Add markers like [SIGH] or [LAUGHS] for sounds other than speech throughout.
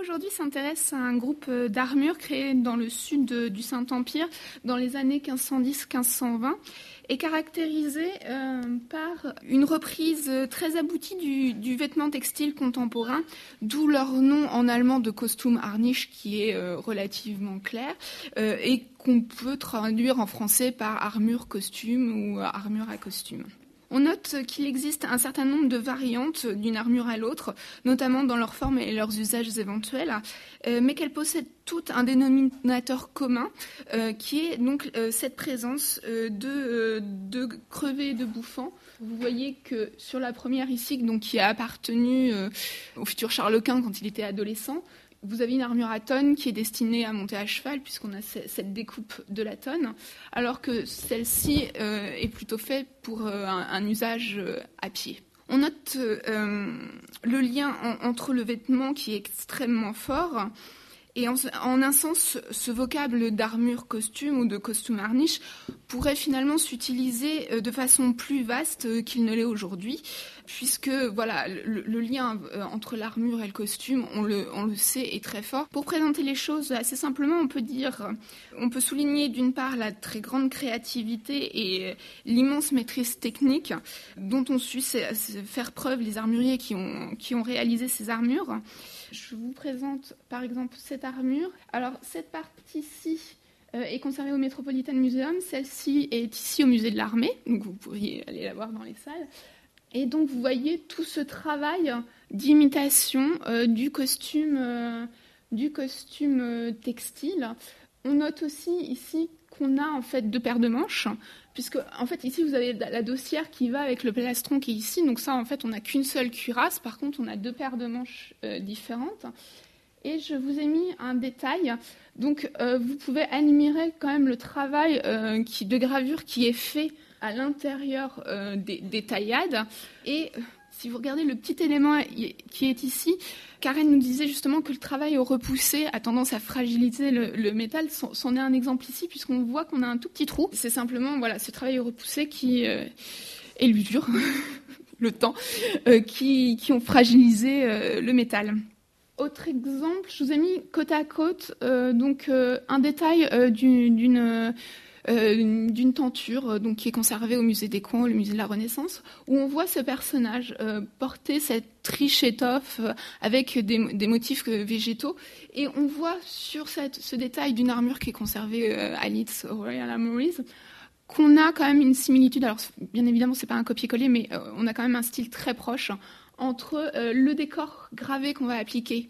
aujourd'hui s'intéresse à un groupe euh, d'armures créé dans le sud du Saint-Empire dans les années 1510-1520 et caractérisé euh, par une reprise très aboutie du, vêtement textile contemporain, d'où leur nom en allemand de costume harnisch qui est euh, relativement clair et qu'on peut traduire en français par armure costume ou armure à costume. On note qu'il existe un certain nombre de variantes d'une armure à l'autre, notamment dans leur forme et leurs usages éventuels, euh, mais qu'elles possèdent toutes un dénominateur commun, euh, qui est donc euh, cette présence de, crevés et de bouffants. Vous voyez que sur la première ici, donc, qui a appartenu au futur Charles Quint quand il était adolescent, vous avez une armure à tonne qui est destinée à monter à cheval, puisqu'on a cette découpe de la tonne, alors que celle-ci euh, est plutôt faite pour euh, un, usage euh, à pied. On note le lien entre le vêtement qui est extrêmement fort et en, un sens, ce vocable d'armure costume ou de costume harniche pourrait finalement s'utiliser euh, de façon plus vaste euh, qu'il ne l'est aujourd'hui, puisque voilà, le, lien euh, entre l'armure et le costume, on le, sait, est très fort. Pour présenter les choses assez simplement, on peut souligner d'une part la très grande créativité et l'immense maîtrise technique dont ont su faire preuve les armuriers qui ont réalisé ces armures. Je vous présente par exemple cette armure. Alors cette partie-ci euh, est conservée au Metropolitan Museum, celle-ci est ici au musée de l'armée, donc vous pourriez aller la voir dans les salles. Et donc vous voyez tout ce travail d'imitation euh, du euh, du costume textile. On note aussi ici qu'on a en fait deux paires de manches puisque en fait ici vous avez la dossière qui va avec le plastron qui est ici, donc ça en fait on n'a qu'une seule cuirasse, par contre on a deux paires de manches euh, différentes. Et je vous ai mis un détail, donc euh, vous pouvez admirer quand même le travail euh, qui, de gravure qui est fait à l'intérieur des, des, taillades. Et si vous regardez le petit élément qui est ici, Karen nous disait justement que le travail au repoussé a tendance à fragiliser le, métal. C'en est un exemple ici, puisqu'on voit qu'on a un tout petit trou. C'est simplement voilà, ce travail au repoussé qui euh, est l'usure, [LAUGHS] le temps, euh, qui, ont fragilisé euh, le métal. Autre exemple, je vous ai mis côte à côte donc un détail d'une euh, d'une tenture euh, donc, qui est conservée au musée des Coins, le musée de la Renaissance, où on voit ce personnage euh, porter cette riche étoffe avec des, motifs végétaux. Et on voit sur ce détail d'une armure qui est conservée à Leeds, Royal Armories, qu'on a quand même une similitude. Alors, bien évidemment, c'est pas un copier-coller, mais on a quand même un style très proche entre le décor gravé qu'on va appliquer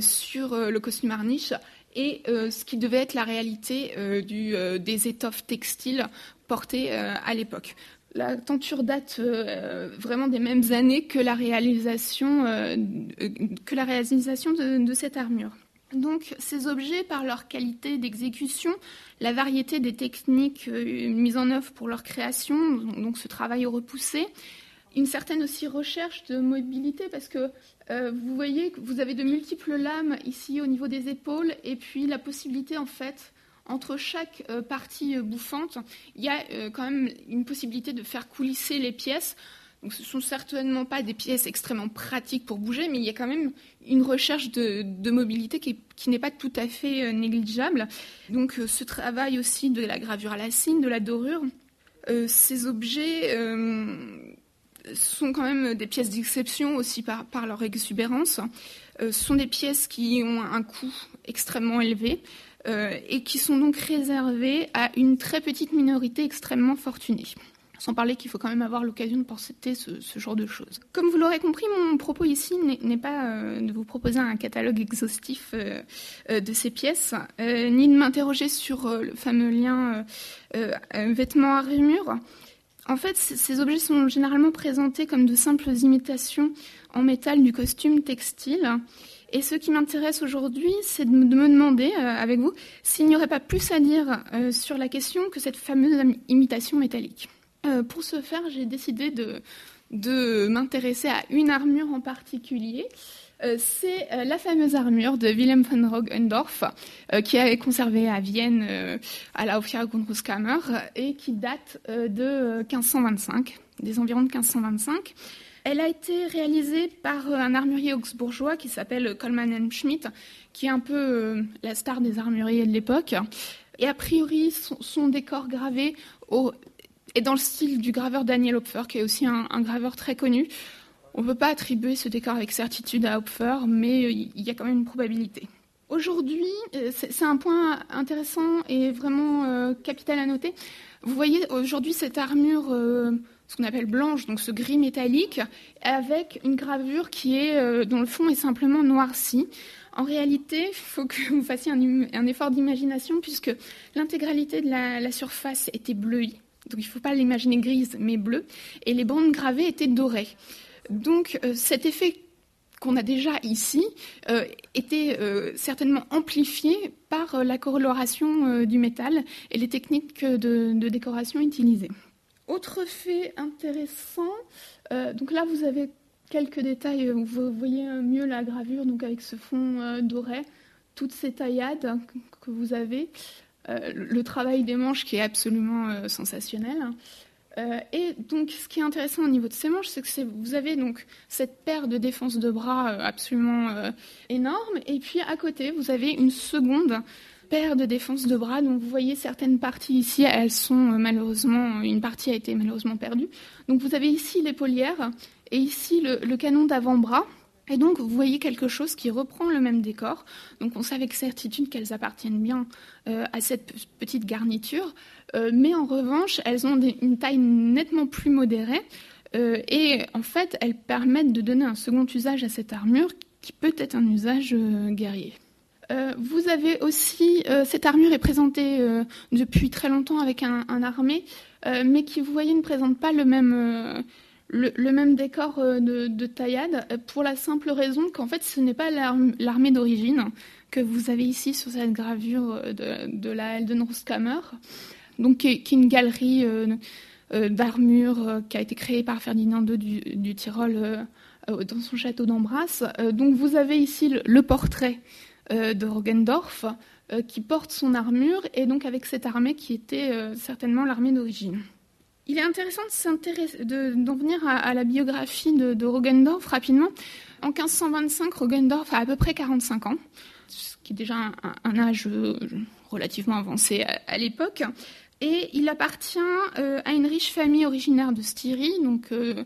sur le costume harniche et euh, ce qui devait être la réalité euh, euh, des étoffes textiles portées à l'époque. La tenture date vraiment des mêmes années que la réalisation, que la réalisation de, de, cette armure. Donc ces objets, par leur qualité d'exécution, la variété des techniques mises en œuvre pour leur création, donc ce travail repoussé, une certaine aussi recherche de mobilité parce que euh, vous voyez que vous avez de multiples lames ici au niveau des épaules et puis la possibilité en fait entre chaque euh, partie euh, bouffante, il y a quand même une possibilité de faire coulisser les pièces. Donc ce sont certainement pas des pièces extrêmement pratiques pour bouger, mais il y a quand même une recherche de, mobilité qui, qui n'est pas tout à fait négligeable. Donc ce travail aussi de la gravure à la cime, de la dorure, ces objets sont quand même des pièces d'exception aussi par, leur exubérance. Euh, ce sont des pièces qui ont un coût extrêmement élevé euh, et qui sont donc réservées à une très petite minorité extrêmement fortunée. Sans parler qu'il faut quand même avoir l'occasion de penser ce, genre de choses. Comme vous l'aurez compris, mon propos ici n'est pas euh, de vous proposer un catalogue exhaustif de ces pièces, ni de m'interroger sur le fameux lien vêtements-armure. En fait, ces objets sont généralement présentés comme de simples imitations en métal du costume textile. Et ce qui m'intéresse aujourd'hui, c'est de me demander euh, avec vous s'il n'y aurait pas plus à dire euh, sur la question que cette fameuse imitation métallique. Euh, pour ce faire, j'ai décidé de, m'intéresser à une armure en particulier c'est euh, la fameuse armure de Wilhelm von Roggendorf, euh, qui est conservée à Vienne à la Hofjagdkunstkammer et qui date de 1525, des environs de 1525. Elle a été réalisée par un armurier augsbourgeois qui s'appelle Coleman Schmidt, qui est un peu la star des armuriers de l'époque. Et a priori, son, décor gravé est dans le style du graveur Daniel Hopfer, qui est aussi un, graveur très connu. On ne peut pas attribuer ce décor avec certitude à Hopfer, mais il y a quand même une probabilité. Aujourd'hui, euh, c'est un point intéressant et vraiment euh, capital à noter. Vous voyez aujourd'hui cette armure, euh, ce qu'on appelle blanche, donc ce gris métallique, avec une gravure qui est, dont le fond est simplement noirci. En réalité, il faut que vous fassiez un, effort d'imagination puisque l'intégralité de la, surface était bleuie. Donc il ne faut pas l'imaginer grise, mais bleue. Et les bandes gravées étaient dorées. Donc euh, cet effet qu'on a déjà ici euh, était euh, certainement amplifié par la coloration du métal et les techniques de, de décoration utilisées. Autre fait intéressant, donc là vous avez quelques détails, vous voyez mieux la gravure, donc avec ce fond doré, toutes ces taillades que vous avez, le travail des manches qui est absolument sensationnel. Et donc, ce qui est intéressant au niveau de ces manches, c'est que vous avez donc cette paire de défense de bras absolument énorme, et puis à côté, vous avez une seconde paire de défense de bras. Donc, vous voyez certaines parties ici, elles sont malheureusement, une partie a été malheureusement perdue. Donc, vous avez ici l'épaulière et ici le, canon d'avant-bras. Et donc, vous voyez quelque chose qui reprend le même décor. Donc, on sait avec certitude qu'elles appartiennent bien euh, à cette petite garniture. Euh, mais en revanche, elles ont une taille nettement plus modérée. Euh, et en fait, elles permettent de donner un second usage à cette armure qui peut être un usage guerrier. vous avez aussi, cette armure est présentée depuis très longtemps avec un, un armé, mais qui, vous voyez, ne présente pas le même le, même décor euh, de, taillade euh, pour la simple raison qu'en fait ce n'est pas l'armée d'origine que vous avez ici sur cette gravure euh, de, la Heldenrostkammer, donc qui est, une galerie d'armure qui a été créée par Ferdinand II du, Tyrol dans son château d'Ambras. donc vous avez ici le, portrait de Rogendorf qui porte son armure et donc avec cette armée qui était certainement l'armée d'origine. Il est intéressant d'en venir à, la biographie de, de, Rogendorf rapidement. En 1525, Rogendorf a à peu près 45 ans, ce qui est déjà un, âge euh, relativement avancé à, l'époque. Et il appartient euh, à une riche famille originaire de Styrie, donc euh,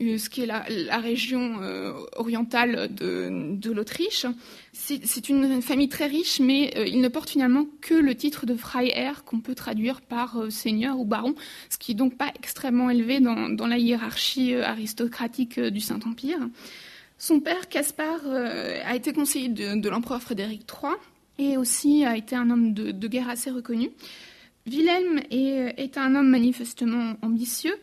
ce qui est la, région euh, orientale de, l'Autriche. C'est une famille très riche, mais euh, il ne porte finalement que le titre de Freiherr, qu'on peut traduire par seigneur ou baron, ce qui n'est donc pas extrêmement élevé dans, la hiérarchie aristocratique du Saint-Empire. Son père, Caspar, a été conseiller de, l'empereur Frédéric III et aussi a été un homme de guerre assez reconnu. Wilhelm est, un homme manifestement ambitieux.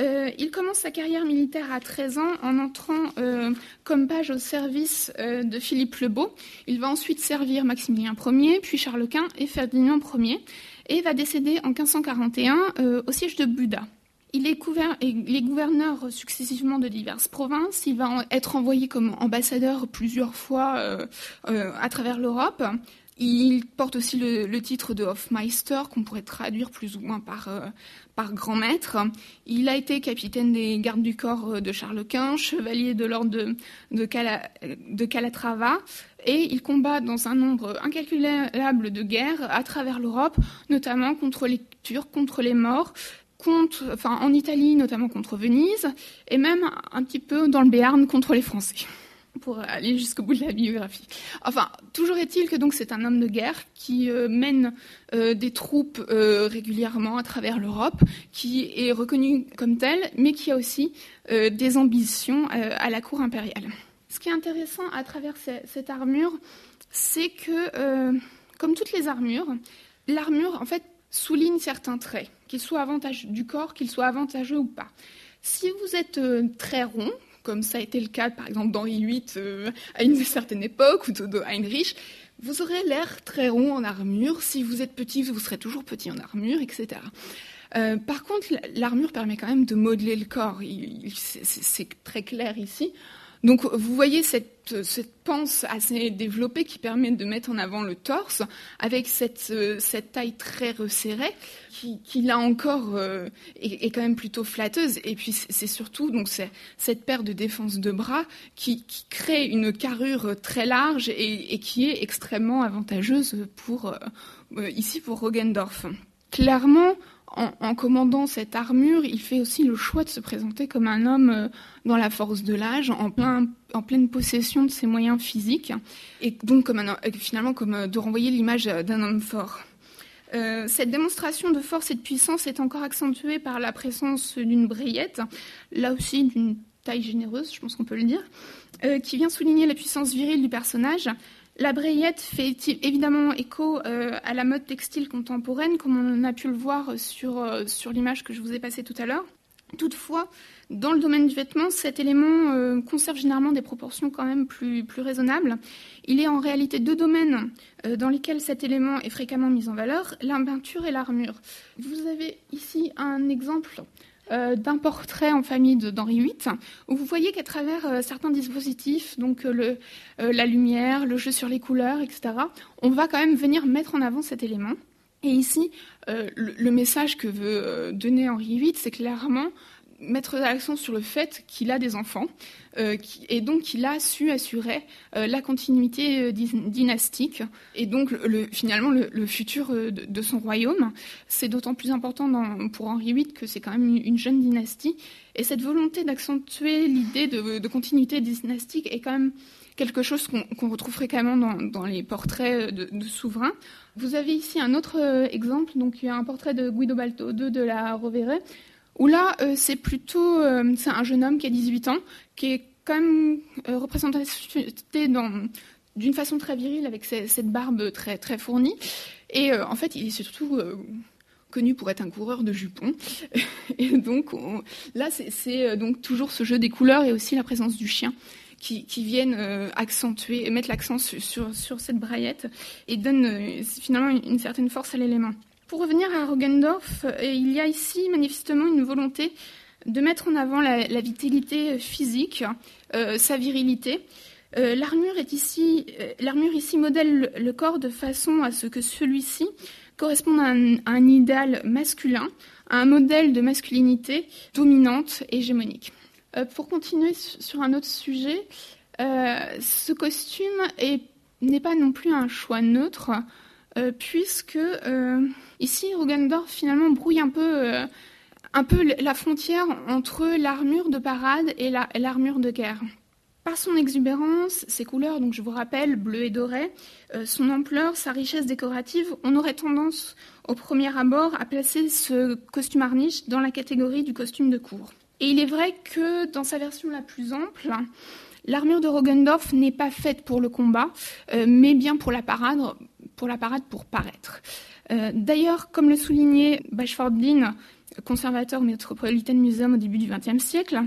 Euh, il commence sa carrière militaire à 13 ans en entrant euh, comme page au service euh, de Philippe le Beau. Il va ensuite servir Maximilien Ier, puis Charles Quint et Ferdinand Ier, et va décéder en 1541 au siège de Buda. Il est, il est, gouverneur successivement de diverses provinces. Il va être envoyé comme ambassadeur plusieurs fois à travers l'Europe. Il porte aussi le, titre de Hofmeister, qu'on pourrait traduire plus ou moins par, euh, par grand maître. Il a été capitaine des gardes du corps euh, de Charles Quint, chevalier de l'ordre de, de, Calatrava, et il combat dans un nombre incalculable de guerres à travers l'Europe, notamment contre les Turcs, contre les Morts, enfin, en Italie, notamment contre Venise, et même un petit peu dans le Béarn contre les Français pour aller jusqu'au bout de la biographie. Enfin, toujours est-il que donc c'est un homme de guerre qui euh, mène euh, des troupes euh, régulièrement à travers l'Europe, qui est reconnu comme tel, mais qui a aussi des ambitions à la cour impériale. Ce qui est intéressant à travers cette armure, c'est que, comme toutes les armures, l'armure en fait souligne certains traits, qu'ils soient avantageux du corps, qu'ils soient avantageux ou pas. Si vous êtes très rond, comme ça a été le cas par exemple d'Henri VIII euh, à une certaine époque, ou de, Heinrich, vous aurez l'air très rond en armure. Si vous êtes petit, vous serez toujours petit en armure, etc. Euh, par contre, l'armure permet quand même de modeler le corps. C'est très clair ici. Donc vous voyez cette, cette panse assez développée qui permet de mettre en avant le torse avec cette, cette taille très resserrée qui, qui là encore euh, est, quand même plutôt flatteuse. Et puis c'est surtout donc cette paire de défense de bras qui, crée une carrure très large et, et, qui est extrêmement avantageuse pour euh, ici pour Rogendorf. Clairement, en, commandant cette armure, il fait aussi le choix de se présenter comme un homme euh, dans la force de l'âge, en, plein, en pleine possession de ses moyens physiques, et donc euh, finalement euh, de renvoyer l'image d'un homme fort. Cette démonstration de force et de puissance est encore accentuée par la présence d'une brayette, là aussi d'une taille généreuse, je pense qu'on peut le dire, qui vient souligner la puissance virile du personnage, la brayette fait évidemment écho euh, à la mode textile contemporaine, comme on a pu le voir sur, euh, sur l'image que je vous ai passée tout à l'heure. Toutefois, dans le domaine du vêtement, cet élément euh, conserve généralement des proportions quand même plus, plus raisonnables. Il est en réalité deux domaines dans lesquels cet élément est fréquemment mis en valeur, la peinture et l'armure. Vous avez ici un exemple euh, d'un portrait en famille d'Henri VIII, où vous voyez qu'à travers euh, certains dispositifs, donc euh, la lumière, le jeu sur les couleurs, etc., on va quand même venir mettre en avant cet élément. Et ici, le, message que veut donner Henri VIII, c'est clairement mettre l'accent sur le fait qu'il a des enfants euh, et donc qu'il a su assurer euh, la continuité euh, dynastique et donc le, finalement le, futur de, son royaume. C'est d'autant plus important pour Henri VIII que c'est quand même une, une, jeune dynastie et cette volonté d'accentuer l'idée de, continuité dynastique est quand même quelque chose qu'on qu retrouve fréquemment dans, dans les portraits de, de, souverains. Vous avez ici un autre exemple, donc il y a un portrait de Guido Balto II de la Rovere où là, euh, c'est plutôt euh, un jeune homme qui a 18 ans, qui est quand même euh, représenté d'une façon très virile, avec cette barbe très, très fournie. Et en fait, il est surtout connu pour être un coureur de jupons. [LAUGHS] et donc, on, là, c'est donc toujours ce jeu des couleurs et aussi la présence du chien. Qui, viennent euh, accentuer, mettre l'accent sur, cette braillette et donnent finalement une certaine force à l'élément. Pour revenir à Rogendorf, euh, il y a ici manifestement une volonté de mettre en avant la, vitalité physique, euh, sa virilité. Euh, l'armure est ici, euh, l'armure ici modèle le, corps de façon à ce que celui-ci corresponde à un, idéal masculin, à un modèle de masculinité dominante hégémonique. Euh, pour continuer sur un autre sujet, euh, ce costume n'est pas non plus un choix neutre. Euh, puisque euh, ici Rogendorf finalement brouille un peu, euh, un peu la frontière entre l'armure de parade et l'armure la, de guerre. Par son exubérance, ses couleurs, donc je vous rappelle, bleu et doré, son ampleur, sa richesse décorative, on aurait tendance au premier abord à placer ce costume harniche dans la catégorie du costume de cour. Et il est vrai que dans sa version la plus ample, l'armure de Rogendorf n'est pas faite pour le combat, mais bien pour la parade, pour la parade pour paraître. Euh, D'ailleurs, comme le soulignait Bashford Dean, conservateur au Metropolitan Museum au début du XXe siècle,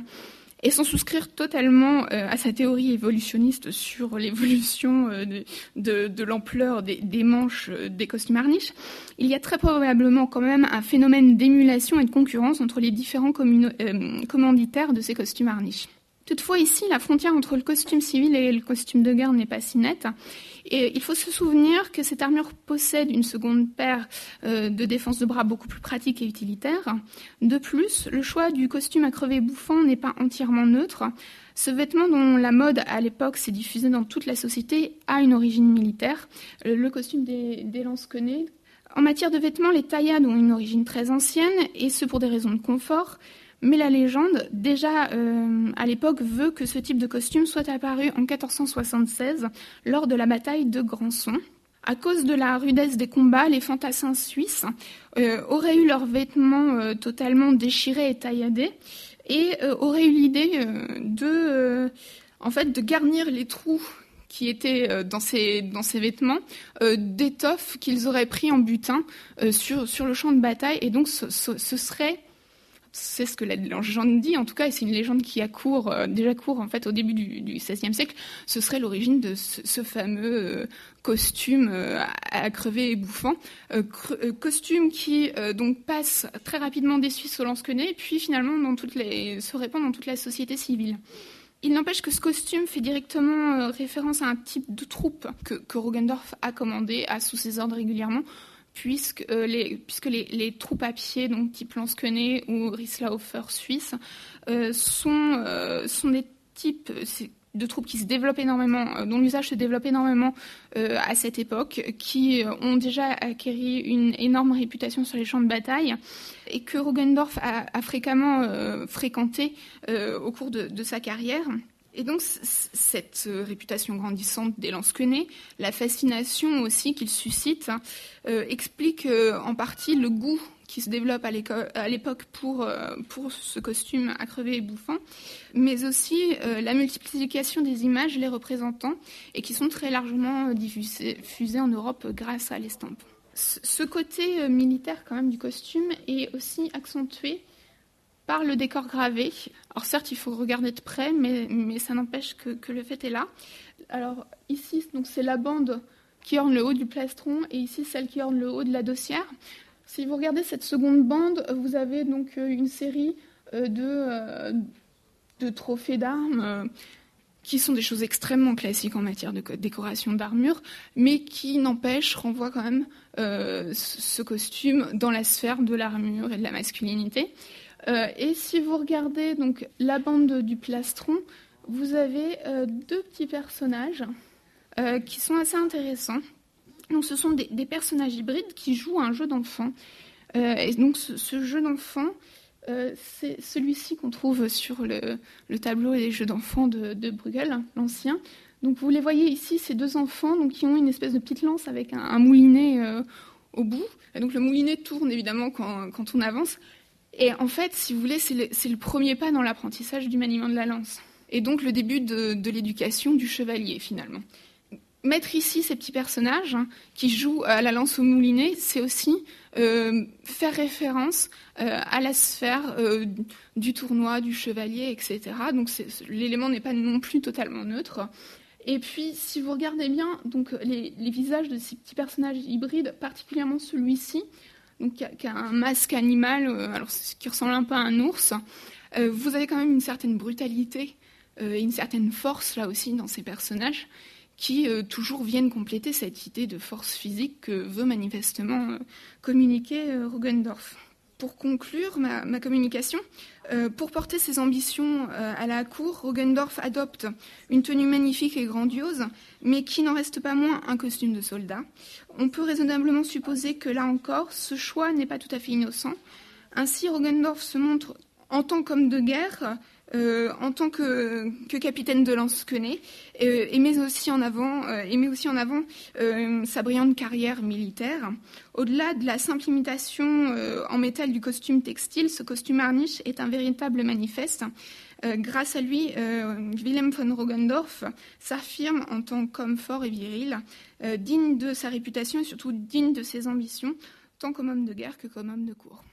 et sans souscrire totalement euh, à sa théorie évolutionniste sur l'évolution euh, de, l'ampleur des, manches des costumes harniches, il y a très probablement quand même un phénomène d'émulation et de concurrence entre les différents commanditaires de ces costumes harniches. Toutefois, ici, la frontière entre le costume civil et le costume de guerre n'est pas si nette. Et il faut se souvenir que cette armure possède une seconde paire euh, de défense de bras beaucoup plus pratique et utilitaire. De plus, le choix du costume à crever bouffant n'est pas entièrement neutre. Ce vêtement dont la mode à l'époque s'est diffusée dans toute la société a une origine militaire. Le costume des, des lance-quenets. En matière de vêtements, les taillades ont une origine très ancienne, et ce pour des raisons de confort. Mais la légende, déjà euh, à l'époque, veut que ce type de costume soit apparu en 1476 lors de la bataille de Granson. À cause de la rudesse des combats, les fantassins suisses euh, auraient eu leurs vêtements euh, totalement déchirés et tailladés et auraient eu l'idée de, en fait, de garnir les trous qui étaient dans ces, vêtements d'étoffes qu'ils auraient pris en butin sur, le champ de bataille. Et donc ce serait c'est ce que la légende dit, en tout cas, et c'est une légende qui a cours, euh, déjà court en fait au début du, XVIe siècle, ce serait l'origine de ce, fameux euh, costume euh, à, crever et bouffant, costume qui donc passe très rapidement des Suisses au lance-quenet, puis finalement dans se répand dans toute la société civile. Il n'empêche que ce costume fait directement référence à un type de troupe que, que Rogendorf a commandé, a sous ses ordres régulièrement, puisque, les, puisque les, troupes à pied, donc type Lansquenet ou Rieslaufer suisse, sont, sont des types, de troupes qui se développent énormément, euh, dont l'usage se développe énormément euh, à cette époque, qui euh, ont déjà acquis une énorme réputation sur les champs de bataille et que Rogendorf a, fréquemment fréquenté au cours de, sa carrière. Et donc cette réputation grandissante des Lansquenets, la fascination aussi qu'il suscite, explique en partie le goût qui se développe à l'époque pour, euh, ce costume à crever et bouffant, mais aussi euh, la multiplication des images les représentant et qui sont très largement diffusées, en Europe grâce à l'estampe. Ce côté euh, militaire quand même du costume est aussi accentué par le décor gravé. Alors certes, il faut regarder de près, mais, ça n'empêche que, le fait est là. Alors ici, c'est la bande qui orne le haut du plastron et ici celle qui orne le haut de la dossière. Si vous regardez cette seconde bande, vous avez donc euh, une série euh, de, euh, de trophées d'armes qui sont des choses extrêmement classiques en matière de décoration d'armure, mais qui n'empêchent, renvoient quand même ce costume dans la sphère de l'armure et de la masculinité. Et si vous regardez donc la bande du plastron, vous avez deux petits personnages qui sont assez intéressants. Donc, ce sont des, personnages hybrides qui jouent à un jeu d'enfant. Euh, et donc, ce, jeu d'enfant, euh, c'est celui-ci qu'on trouve sur le, tableau des jeux d'enfants de, Bruegel, l'ancien. Donc, vous les voyez ici, ces deux enfants donc, qui ont une espèce de petite lance avec un, moulinet euh, au bout. Et donc, le moulinet tourne évidemment quand, on avance. Et en fait, si vous voulez, c'est le, premier pas dans l'apprentissage du maniement de la lance. Et donc, le début de l'éducation du chevalier, finalement mettre ici ces petits personnages hein, qui jouent à la lance au moulinet, c'est aussi euh, faire référence euh, à la sphère euh, du tournoi, du chevalier, etc. Donc l'élément n'est pas non plus totalement neutre. Et puis, si vous regardez bien, donc les, visages de ces petits personnages hybrides, particulièrement celui-ci, donc qui a, un masque animal, alors qui ressemble un peu à un ours, vous avez quand même une certaine brutalité et une certaine force là aussi dans ces personnages qui euh, toujours viennent compléter cette idée de force physique que veut manifestement euh, communiquer euh, Rugendorf. Pour conclure ma, communication, pour porter ses ambitions à la cour, Rugendorf adopte une tenue magnifique et grandiose, mais qui n'en reste pas moins un costume de soldat. On peut raisonnablement supposer que là encore, ce choix n'est pas tout à fait innocent. Ainsi, Rugendorf se montre en tant qu'homme de guerre euh, en tant que, capitaine de lance euh, et met aussi en avant, euh, avant sa brillante carrière militaire. Au-delà de la simple imitation en métal du costume textile, ce costume harniche est un véritable manifeste. grâce à lui, Wilhelm von Rogendorf s'affirme en tant qu'homme fort et viril, digne de sa réputation et surtout digne de ses ambitions, tant comme homme de guerre que comme homme de cour.